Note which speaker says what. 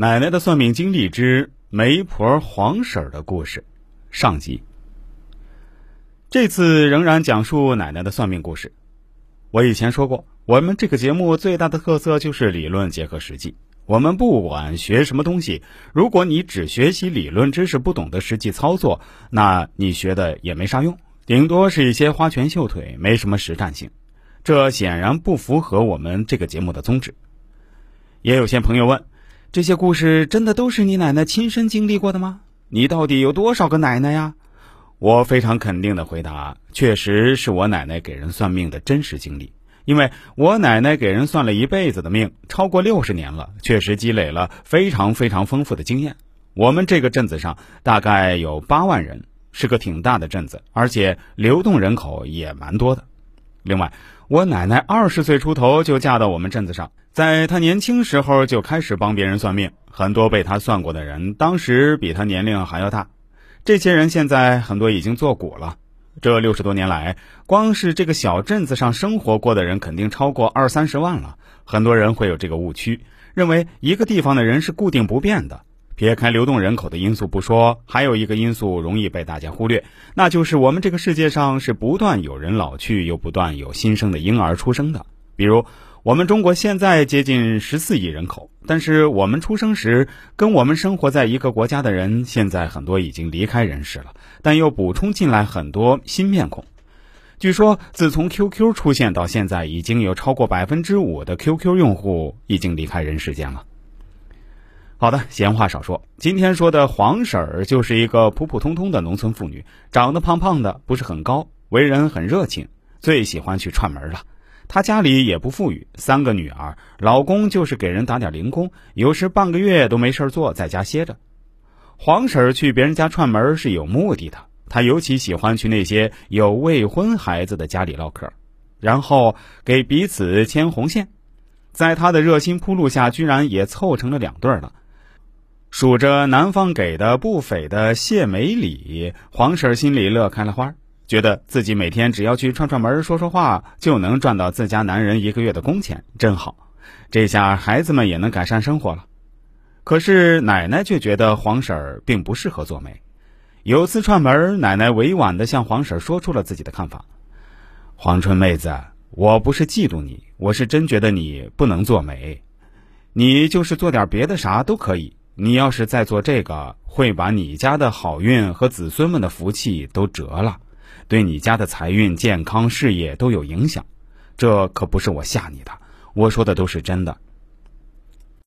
Speaker 1: 奶奶的算命经历之媒婆黄婶儿的故事，上集。这次仍然讲述奶奶的算命故事。我以前说过，我们这个节目最大的特色就是理论结合实际。我们不管学什么东西，如果你只学习理论知识，不懂得实际操作，那你学的也没啥用，顶多是一些花拳绣腿，没什么实战性。这显然不符合我们这个节目的宗旨。也有些朋友问。这些故事真的都是你奶奶亲身经历过的吗？你到底有多少个奶奶呀？我非常肯定的回答，确实是我奶奶给人算命的真实经历。因为我奶奶给人算了一辈子的命，超过六十年了，确实积累了非常非常丰富的经验。我们这个镇子上大概有八万人，是个挺大的镇子，而且流动人口也蛮多的。另外，我奶奶二十岁出头就嫁到我们镇子上。在她年轻时候就开始帮别人算命，很多被她算过的人，当时比她年龄还要大。这些人现在很多已经做古了。这六十多年来，光是这个小镇子上生活过的人，肯定超过二三十万了。很多人会有这个误区，认为一个地方的人是固定不变的。撇开流动人口的因素不说，还有一个因素容易被大家忽略，那就是我们这个世界上是不断有人老去，又不断有新生的婴儿出生的。比如。我们中国现在接近十四亿人口，但是我们出生时跟我们生活在一个国家的人，现在很多已经离开人世了，但又补充进来很多新面孔。据说，自从 QQ 出现到现在，已经有超过百分之五的 QQ 用户已经离开人世间了。好的，闲话少说，今天说的黄婶儿就是一个普普通通的农村妇女，长得胖胖的，不是很高，为人很热情，最喜欢去串门了。她家里也不富裕，三个女儿，老公就是给人打点零工，有时半个月都没事做，在家歇着。黄婶儿去别人家串门是有目的的，她尤其喜欢去那些有未婚孩子的家里唠嗑，然后给彼此牵红线。在她的热心铺路下，居然也凑成了两对了。数着男方给的不菲的谢媒礼，黄婶心里乐开了花。觉得自己每天只要去串串门、说说话，就能赚到自家男人一个月的工钱，真好。这下孩子们也能改善生活了。可是奶奶却觉得黄婶并不适合做媒。有次串门，奶奶委婉地向黄婶说出了自己的看法：“黄春妹子，我不是嫉妒你，我是真觉得你不能做媒。你就是做点别的啥都可以。你要是再做这个，会把你家的好运和子孙们的福气都折了。”对你家的财运、健康、事业都有影响，这可不是我吓你的，我说的都是真的。